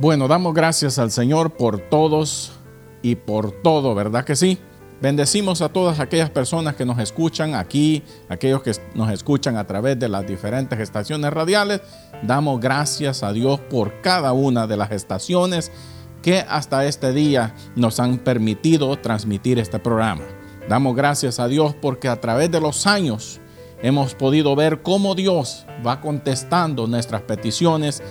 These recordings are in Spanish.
Bueno, damos gracias al Señor por todos y por todo, ¿verdad que sí? Bendecimos a todas aquellas personas que nos escuchan aquí, aquellos que nos escuchan a través de las diferentes estaciones radiales. Damos gracias a Dios por cada una de las estaciones que hasta este día nos han permitido transmitir este programa. Damos gracias a Dios porque a través de los años hemos podido ver cómo Dios va contestando nuestras peticiones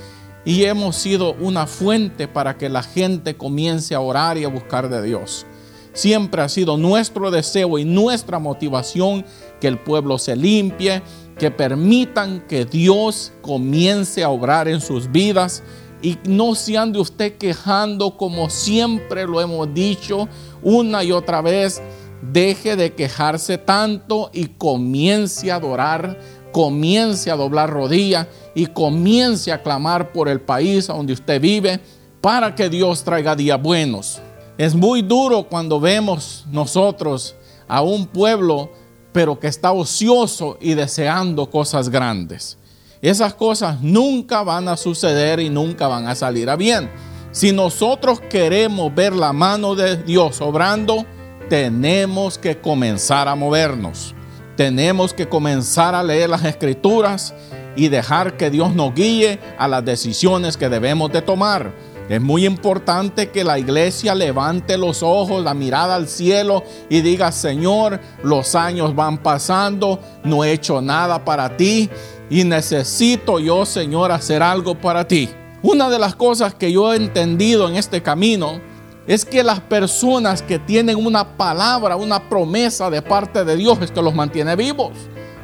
y hemos sido una fuente para que la gente comience a orar y a buscar de Dios. Siempre ha sido nuestro deseo y nuestra motivación que el pueblo se limpie, que permitan que Dios comience a obrar en sus vidas y no se ande usted quejando como siempre lo hemos dicho una y otra vez. Deje de quejarse tanto y comience a adorar comience a doblar rodillas y comience a clamar por el país donde usted vive para que Dios traiga días buenos. Es muy duro cuando vemos nosotros a un pueblo pero que está ocioso y deseando cosas grandes. Esas cosas nunca van a suceder y nunca van a salir a bien. Si nosotros queremos ver la mano de Dios obrando, tenemos que comenzar a movernos tenemos que comenzar a leer las escrituras y dejar que Dios nos guíe a las decisiones que debemos de tomar. Es muy importante que la iglesia levante los ojos, la mirada al cielo y diga, Señor, los años van pasando, no he hecho nada para ti y necesito yo, Señor, hacer algo para ti. Una de las cosas que yo he entendido en este camino es que las personas que tienen una palabra, una promesa de parte de Dios es que los mantiene vivos.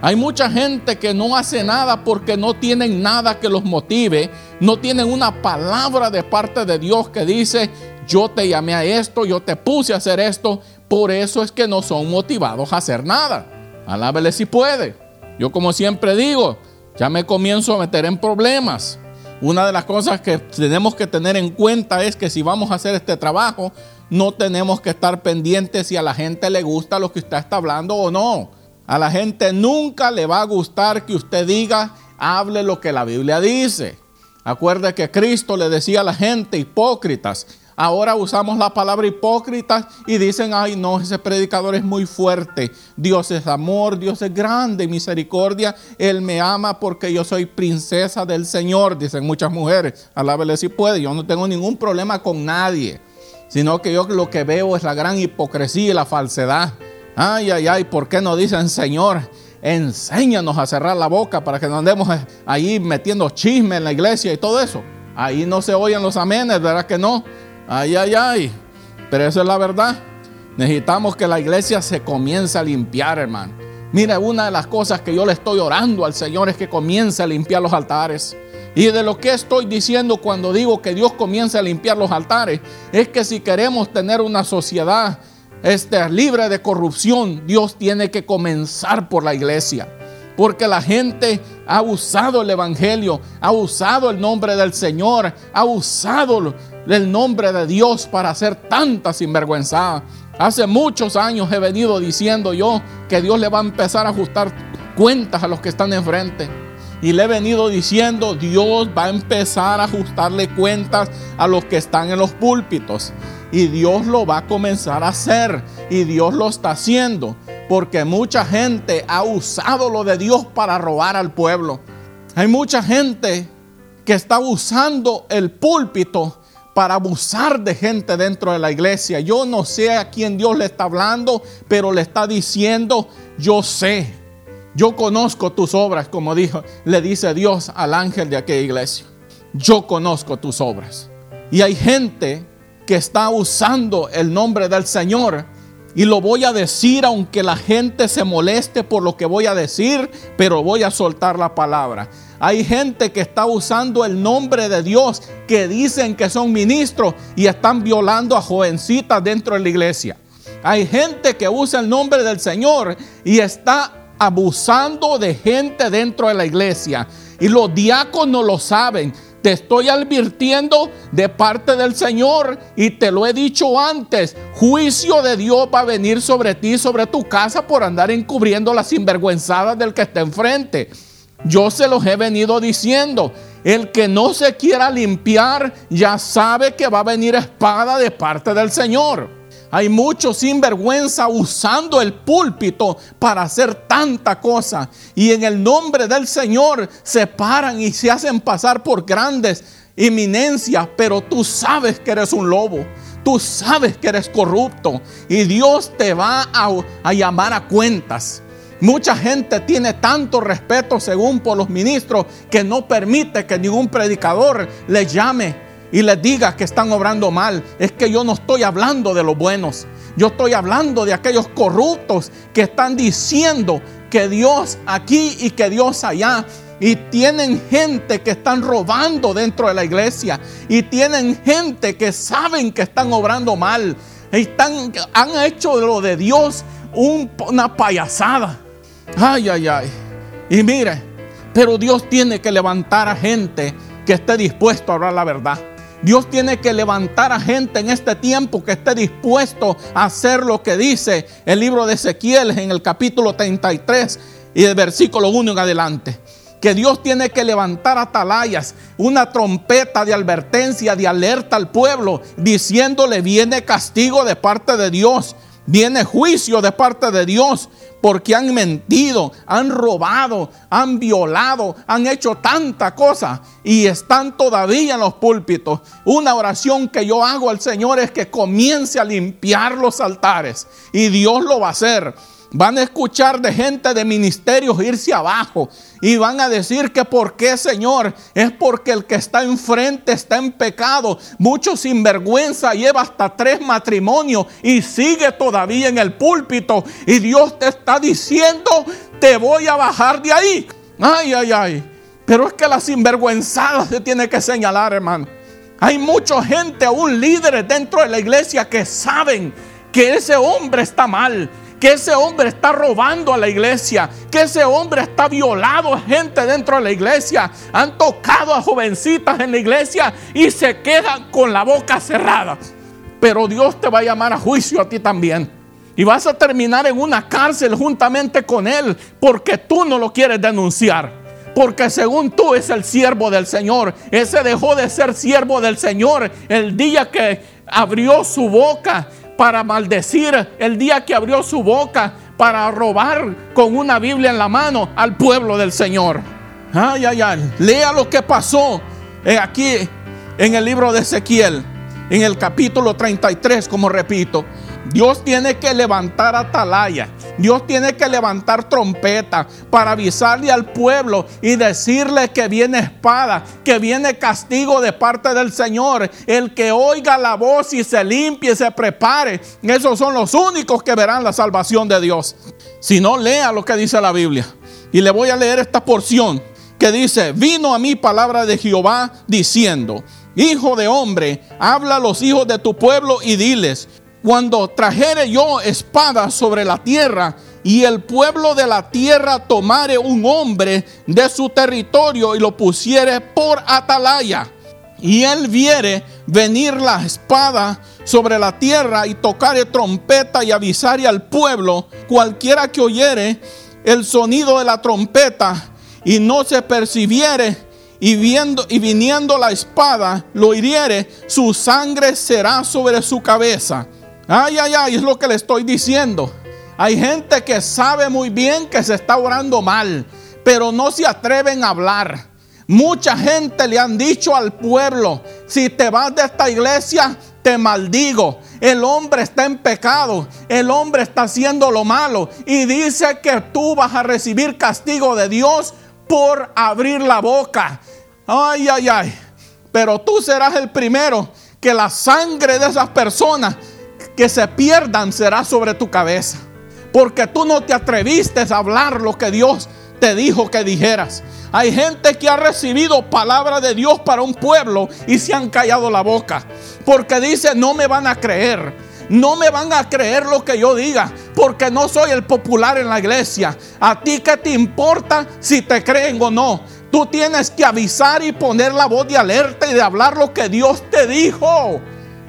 Hay mucha gente que no hace nada porque no tienen nada que los motive, no tienen una palabra de parte de Dios que dice, yo te llamé a esto, yo te puse a hacer esto, por eso es que no son motivados a hacer nada. Alábele si puede. Yo como siempre digo, ya me comienzo a meter en problemas. Una de las cosas que tenemos que tener en cuenta es que si vamos a hacer este trabajo, no tenemos que estar pendientes si a la gente le gusta lo que usted está hablando o no. A la gente nunca le va a gustar que usted diga, hable lo que la Biblia dice. Acuerde que Cristo le decía a la gente, hipócritas, Ahora usamos la palabra hipócrita y dicen, ay no, ese predicador es muy fuerte. Dios es amor, Dios es grande, misericordia. Él me ama porque yo soy princesa del Señor, dicen muchas mujeres. Alábele si puede, yo no tengo ningún problema con nadie. Sino que yo lo que veo es la gran hipocresía y la falsedad. Ay, ay, ay, ¿por qué no dicen Señor? Enséñanos a cerrar la boca para que no andemos ahí metiendo chisme en la iglesia y todo eso. Ahí no se oyen los amenes, ¿verdad que no? Ay, ay, ay. Pero eso es la verdad. Necesitamos que la iglesia se comience a limpiar, hermano. Mira, una de las cosas que yo le estoy orando al Señor es que comience a limpiar los altares. Y de lo que estoy diciendo cuando digo que Dios comience a limpiar los altares, es que si queremos tener una sociedad este, libre de corrupción, Dios tiene que comenzar por la iglesia. Porque la gente ha usado el Evangelio, ha usado el nombre del Señor, ha usado el nombre de Dios para hacer tanta sinvergüenza. Hace muchos años he venido diciendo yo que Dios le va a empezar a ajustar cuentas a los que están enfrente. Y le he venido diciendo, Dios va a empezar a ajustarle cuentas a los que están en los púlpitos. Y Dios lo va a comenzar a hacer. Y Dios lo está haciendo. Porque mucha gente ha usado lo de Dios para robar al pueblo. Hay mucha gente que está usando el púlpito para abusar de gente dentro de la iglesia. Yo no sé a quién Dios le está hablando, pero le está diciendo, yo sé, yo conozco tus obras, como dijo, le dice Dios al ángel de aquella iglesia. Yo conozco tus obras. Y hay gente que está usando el nombre del Señor. Y lo voy a decir aunque la gente se moleste por lo que voy a decir, pero voy a soltar la palabra. Hay gente que está usando el nombre de Dios, que dicen que son ministros y están violando a jovencitas dentro de la iglesia. Hay gente que usa el nombre del Señor y está abusando de gente dentro de la iglesia. Y los diáconos lo saben. Te estoy advirtiendo de parte del Señor y te lo he dicho antes. Juicio de Dios va a venir sobre ti, sobre tu casa por andar encubriendo las sinvergüenzadas del que está enfrente. Yo se los he venido diciendo. El que no se quiera limpiar ya sabe que va a venir espada de parte del Señor. Hay muchos sinvergüenza usando el púlpito para hacer tanta cosa. Y en el nombre del Señor se paran y se hacen pasar por grandes eminencias. Pero tú sabes que eres un lobo. Tú sabes que eres corrupto. Y Dios te va a, a llamar a cuentas. Mucha gente tiene tanto respeto según por los ministros que no permite que ningún predicador le llame y les diga que están obrando mal. Es que yo no estoy hablando de los buenos. Yo estoy hablando de aquellos corruptos que están diciendo que Dios aquí y que Dios allá. Y tienen gente que están robando dentro de la iglesia. Y tienen gente que saben que están obrando mal. Están, han hecho de lo de Dios una payasada. Ay, ay, ay. Y mire, pero Dios tiene que levantar a gente que esté dispuesto a hablar la verdad. Dios tiene que levantar a gente en este tiempo que esté dispuesto a hacer lo que dice el libro de Ezequiel en el capítulo 33 y el versículo 1 en adelante. Que Dios tiene que levantar atalayas, una trompeta de advertencia, de alerta al pueblo, diciéndole viene castigo de parte de Dios, viene juicio de parte de Dios, porque han mentido, han robado, han violado, han hecho tanta cosa y están todavía en los púlpitos. Una oración que yo hago al Señor es que comience a limpiar los altares y Dios lo va a hacer. Van a escuchar de gente de ministerios irse abajo y van a decir que por qué, Señor, es porque el que está enfrente está en pecado. Mucho sinvergüenza lleva hasta tres matrimonios y sigue todavía en el púlpito. Y Dios te está diciendo, te voy a bajar de ahí. Ay, ay, ay. Pero es que la sinvergüenzada se tiene que señalar, hermano. Hay mucha gente, aún líderes dentro de la iglesia que saben que ese hombre está mal que ese hombre está robando a la iglesia, que ese hombre está violado a gente dentro de la iglesia, han tocado a jovencitas en la iglesia y se quedan con la boca cerrada. Pero Dios te va a llamar a juicio a ti también. Y vas a terminar en una cárcel juntamente con Él porque tú no lo quieres denunciar. Porque según tú es el siervo del Señor. Ese dejó de ser siervo del Señor el día que abrió su boca para maldecir el día que abrió su boca para robar con una Biblia en la mano al pueblo del Señor. Ay, ay, ay. Lea lo que pasó eh, aquí en el libro de Ezequiel, en el capítulo 33, como repito. Dios tiene que levantar atalaya. Dios tiene que levantar trompeta para avisarle al pueblo y decirle que viene espada, que viene castigo de parte del Señor. El que oiga la voz y se limpie y se prepare, esos son los únicos que verán la salvación de Dios. Si no, lea lo que dice la Biblia. Y le voy a leer esta porción que dice, vino a mí palabra de Jehová diciendo, Hijo de hombre, habla a los hijos de tu pueblo y diles, cuando trajere yo espada sobre la tierra y el pueblo de la tierra tomare un hombre de su territorio y lo pusiere por atalaya, y él viere venir la espada sobre la tierra y tocare trompeta y avisare al pueblo, cualquiera que oyere el sonido de la trompeta y no se percibiere y, viendo, y viniendo la espada lo hiriere, su sangre será sobre su cabeza Ay, ay, ay, es lo que le estoy diciendo. Hay gente que sabe muy bien que se está orando mal, pero no se atreven a hablar. Mucha gente le han dicho al pueblo, si te vas de esta iglesia, te maldigo. El hombre está en pecado, el hombre está haciendo lo malo y dice que tú vas a recibir castigo de Dios por abrir la boca. Ay, ay, ay. Pero tú serás el primero que la sangre de esas personas que se pierdan será sobre tu cabeza. Porque tú no te atreviste a hablar lo que Dios te dijo que dijeras. Hay gente que ha recibido palabra de Dios para un pueblo y se han callado la boca. Porque dice, no me van a creer. No me van a creer lo que yo diga, porque no soy el popular en la iglesia. A ti qué te importa si te creen o no. Tú tienes que avisar y poner la voz de alerta y de hablar lo que Dios te dijo.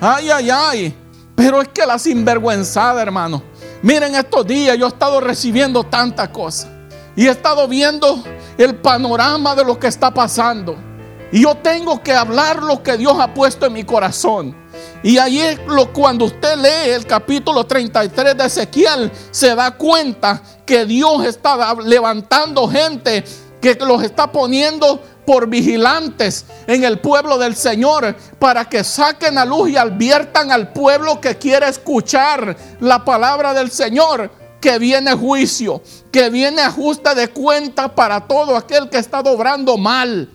Ay, ay, ay. Pero es que la sinvergüenzada, hermano. Miren, estos días yo he estado recibiendo tanta cosa. Y he estado viendo el panorama de lo que está pasando. Y yo tengo que hablar lo que Dios ha puesto en mi corazón. Y ahí lo, cuando usted lee el capítulo 33 de Ezequiel, se da cuenta que Dios está levantando gente que los está poniendo por vigilantes en el pueblo del Señor para que saquen a luz y adviertan al pueblo que quiere escuchar la palabra del Señor que viene juicio, que viene ajuste de cuenta para todo aquel que está obrando mal.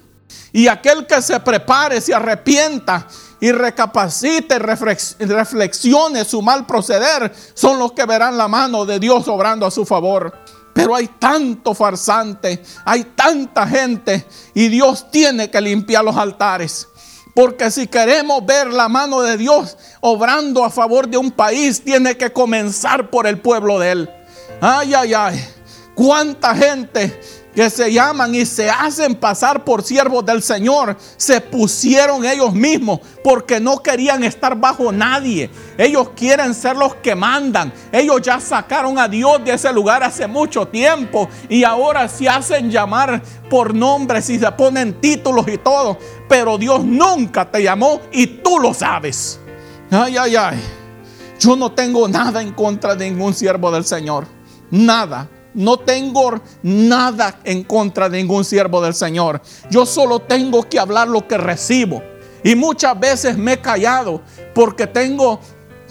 Y aquel que se prepare, se arrepienta y recapacite, reflexione su mal proceder, son los que verán la mano de Dios obrando a su favor. Pero hay tanto farsante, hay tanta gente y Dios tiene que limpiar los altares. Porque si queremos ver la mano de Dios obrando a favor de un país, tiene que comenzar por el pueblo de Él. Ay, ay, ay. Cuánta gente que se llaman y se hacen pasar por siervos del Señor, se pusieron ellos mismos porque no querían estar bajo nadie. Ellos quieren ser los que mandan. Ellos ya sacaron a Dios de ese lugar hace mucho tiempo y ahora se hacen llamar por nombres y se ponen títulos y todo. Pero Dios nunca te llamó y tú lo sabes. Ay, ay, ay. Yo no tengo nada en contra de ningún siervo del Señor. Nada. No tengo nada en contra de ningún siervo del Señor. Yo solo tengo que hablar lo que recibo. Y muchas veces me he callado porque tengo,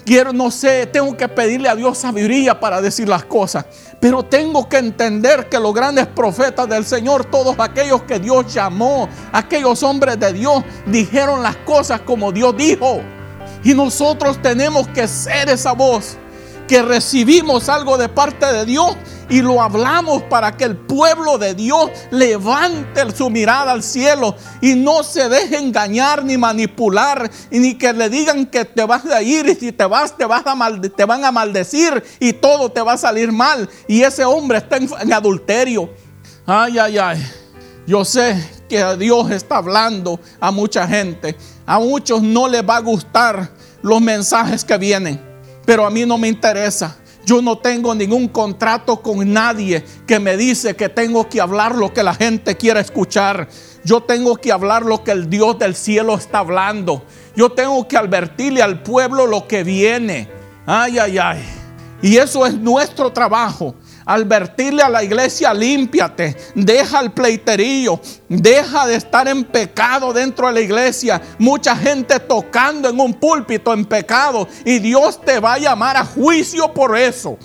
quiero, no sé, tengo que pedirle a Dios sabiduría para decir las cosas. Pero tengo que entender que los grandes profetas del Señor, todos aquellos que Dios llamó, aquellos hombres de Dios, dijeron las cosas como Dios dijo. Y nosotros tenemos que ser esa voz que recibimos algo de parte de Dios y lo hablamos para que el pueblo de Dios levante su mirada al cielo y no se deje engañar ni manipular ni que le digan que te vas a ir y si te vas te, vas a te van a maldecir y todo te va a salir mal y ese hombre está en, en adulterio. Ay, ay, ay. Yo sé que Dios está hablando a mucha gente. A muchos no les va a gustar los mensajes que vienen, pero a mí no me interesa. Yo no tengo ningún contrato con nadie que me dice que tengo que hablar lo que la gente quiere escuchar. Yo tengo que hablar lo que el Dios del cielo está hablando. Yo tengo que advertirle al pueblo lo que viene. Ay, ay, ay. Y eso es nuestro trabajo advertirle a la iglesia, límpiate, deja el pleiterío, deja de estar en pecado dentro de la iglesia. Mucha gente tocando en un púlpito en pecado y Dios te va a llamar a juicio por eso.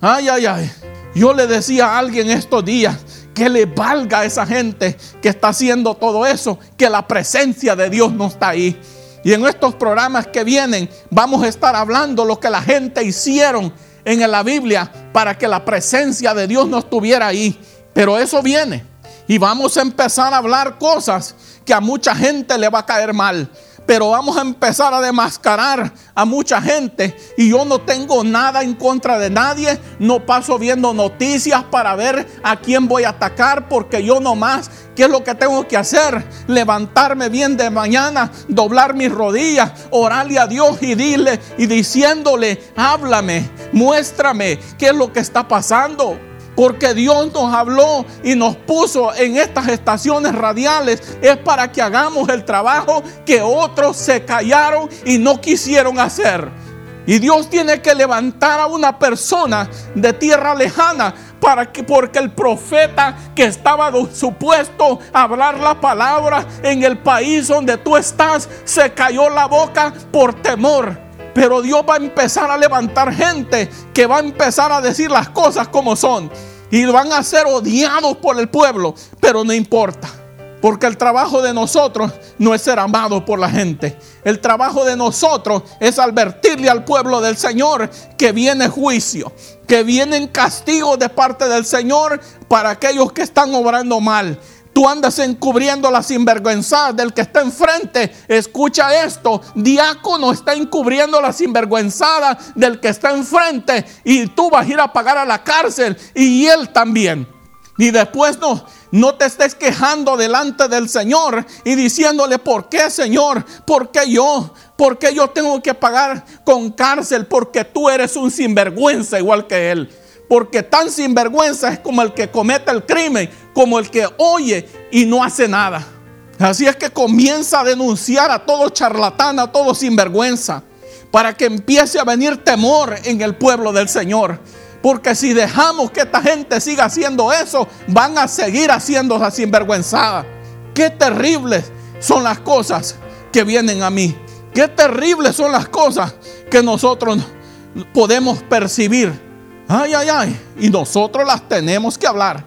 Ay, ay, ay. Yo le decía a alguien estos días que le valga a esa gente que está haciendo todo eso, que la presencia de Dios no está ahí. Y en estos programas que vienen vamos a estar hablando lo que la gente hicieron en la Biblia para que la presencia de Dios no estuviera ahí. Pero eso viene. Y vamos a empezar a hablar cosas que a mucha gente le va a caer mal pero vamos a empezar a demascarar a mucha gente. Y yo no tengo nada en contra de nadie. No paso viendo noticias para ver a quién voy a atacar, porque yo nomás, ¿qué es lo que tengo que hacer? Levantarme bien de mañana, doblar mis rodillas, orarle a Dios y dile y diciéndole, háblame, muéstrame qué es lo que está pasando. Porque Dios nos habló y nos puso en estas estaciones radiales. Es para que hagamos el trabajo que otros se callaron y no quisieron hacer. Y Dios tiene que levantar a una persona de tierra lejana para que porque el profeta que estaba supuesto a hablar la palabra en el país donde tú estás se cayó la boca por temor. Pero Dios va a empezar a levantar gente que va a empezar a decir las cosas como son. Y van a ser odiados por el pueblo, pero no importa. Porque el trabajo de nosotros no es ser amados por la gente. El trabajo de nosotros es advertirle al pueblo del Señor que viene juicio, que vienen castigos de parte del Señor para aquellos que están obrando mal. Tú andas encubriendo la sinvergüenza del que está enfrente. Escucha esto. Diácono está encubriendo la sinvergüenzada del que está enfrente. Y tú vas a ir a pagar a la cárcel. Y él también. Y después no, no te estés quejando delante del Señor y diciéndole, ¿por qué Señor? ¿Por qué yo? ¿Por qué yo tengo que pagar con cárcel? Porque tú eres un sinvergüenza igual que Él. Porque tan sinvergüenza es como el que comete el crimen, como el que oye y no hace nada. Así es que comienza a denunciar a todo charlatán, a todo sinvergüenza, para que empiece a venir temor en el pueblo del Señor. Porque si dejamos que esta gente siga haciendo eso, van a seguir haciendo esa sinvergüenzada. Qué terribles son las cosas que vienen a mí. Qué terribles son las cosas que nosotros podemos percibir. Ay, ay, ay. Y nosotros las tenemos que hablar.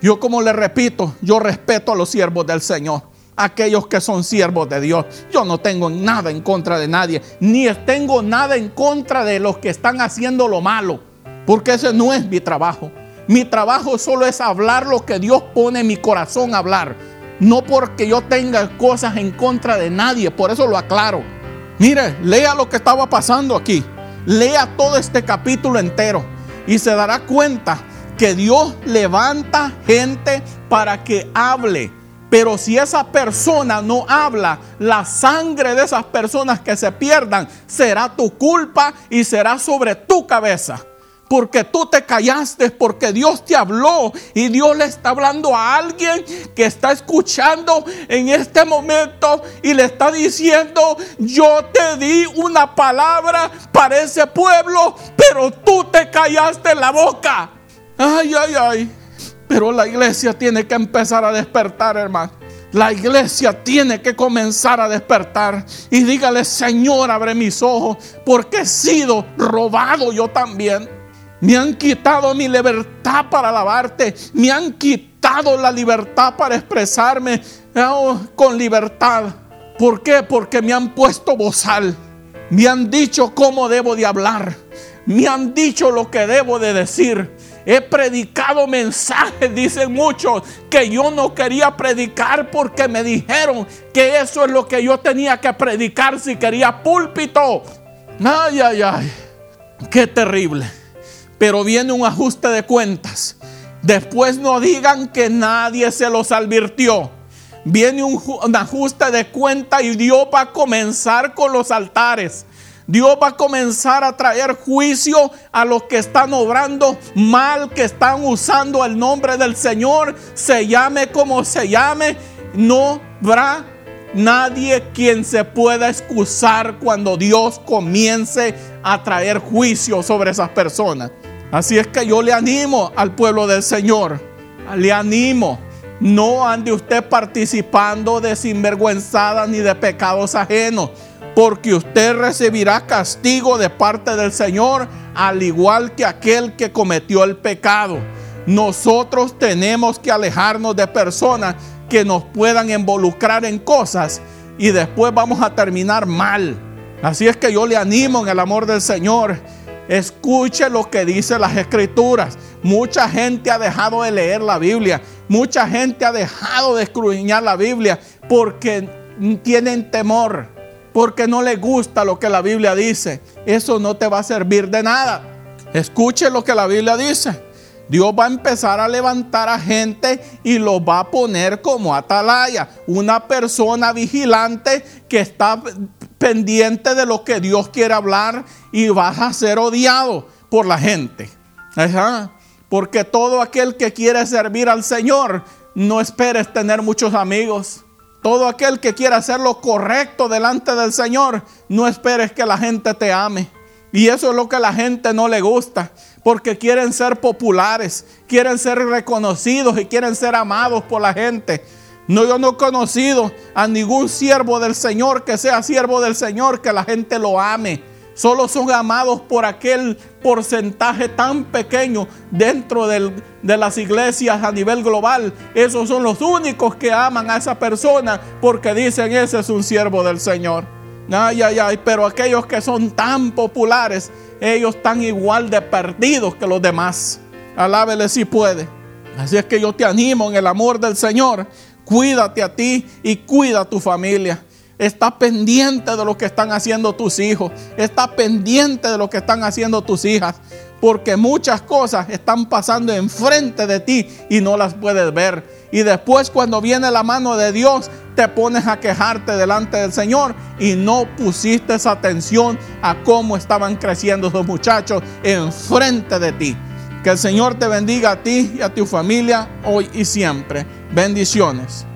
Yo como le repito, yo respeto a los siervos del Señor aquellos que son siervos de Dios. Yo no tengo nada en contra de nadie, ni tengo nada en contra de los que están haciendo lo malo, porque ese no es mi trabajo. Mi trabajo solo es hablar lo que Dios pone en mi corazón a hablar, no porque yo tenga cosas en contra de nadie, por eso lo aclaro. Mire, lea lo que estaba pasando aquí, lea todo este capítulo entero y se dará cuenta que Dios levanta gente para que hable pero si esa persona no habla, la sangre de esas personas que se pierdan será tu culpa y será sobre tu cabeza. Porque tú te callaste, porque Dios te habló y Dios le está hablando a alguien que está escuchando en este momento y le está diciendo, yo te di una palabra para ese pueblo, pero tú te callaste la boca. Ay, ay, ay. Pero la iglesia tiene que empezar a despertar, hermano. La iglesia tiene que comenzar a despertar y dígale, Señor, abre mis ojos, porque he sido robado yo también. Me han quitado mi libertad para alabarte. Me han quitado la libertad para expresarme oh, con libertad. ¿Por qué? Porque me han puesto bozal. Me han dicho cómo debo de hablar. Me han dicho lo que debo de decir. He predicado mensajes, dicen muchos, que yo no quería predicar porque me dijeron que eso es lo que yo tenía que predicar si quería púlpito. Ay, ay, ay, qué terrible. Pero viene un ajuste de cuentas. Después no digan que nadie se los advirtió. Viene un, ajuste de cuentas y Dios va a comenzar con los altares. Dios va a comenzar a traer juicio a los que están obrando mal, que están usando el nombre del Señor, se llame como se llame. No habrá nadie quien se pueda excusar cuando Dios comience a traer juicio sobre esas personas. Así es que yo le animo al pueblo del Señor, le animo. No ande usted participando de sinvergüenzadas ni de pecados ajenos porque usted recibirá castigo de parte del Señor, al igual que aquel que cometió el pecado. Nosotros tenemos que alejarnos de personas que nos puedan involucrar en cosas y después vamos a terminar mal. Así es que yo le animo en el amor del Señor. Escuche lo que dice las escrituras. Mucha gente ha dejado de leer la Biblia. Mucha gente ha dejado de escudriñar la Biblia porque tienen temor porque no le gusta lo que la Biblia dice, eso no te va a servir de nada. Escuche lo que la Biblia dice. Dios va a empezar a levantar a gente y lo va a poner como atalaya, una persona vigilante que está pendiente de lo que Dios quiere hablar y vas a ser odiado por la gente. Porque todo aquel que quiere servir al Señor, no esperes tener muchos amigos. Todo aquel que quiera hacer lo correcto delante del Señor, no esperes que la gente te ame. Y eso es lo que a la gente no le gusta, porque quieren ser populares, quieren ser reconocidos y quieren ser amados por la gente. No, yo no he conocido a ningún siervo del Señor que sea siervo del Señor, que la gente lo ame. Solo son amados por aquel porcentaje tan pequeño dentro de las iglesias a nivel global. Esos son los únicos que aman a esa persona porque dicen ese es un siervo del Señor. Ay, ay, ay, pero aquellos que son tan populares, ellos están igual de perdidos que los demás. Alábele si puede. Así es que yo te animo en el amor del Señor. Cuídate a ti y cuida a tu familia. Está pendiente de lo que están haciendo tus hijos. Está pendiente de lo que están haciendo tus hijas. Porque muchas cosas están pasando enfrente de ti y no las puedes ver. Y después cuando viene la mano de Dios, te pones a quejarte delante del Señor y no pusiste esa atención a cómo estaban creciendo esos muchachos enfrente de ti. Que el Señor te bendiga a ti y a tu familia hoy y siempre. Bendiciones.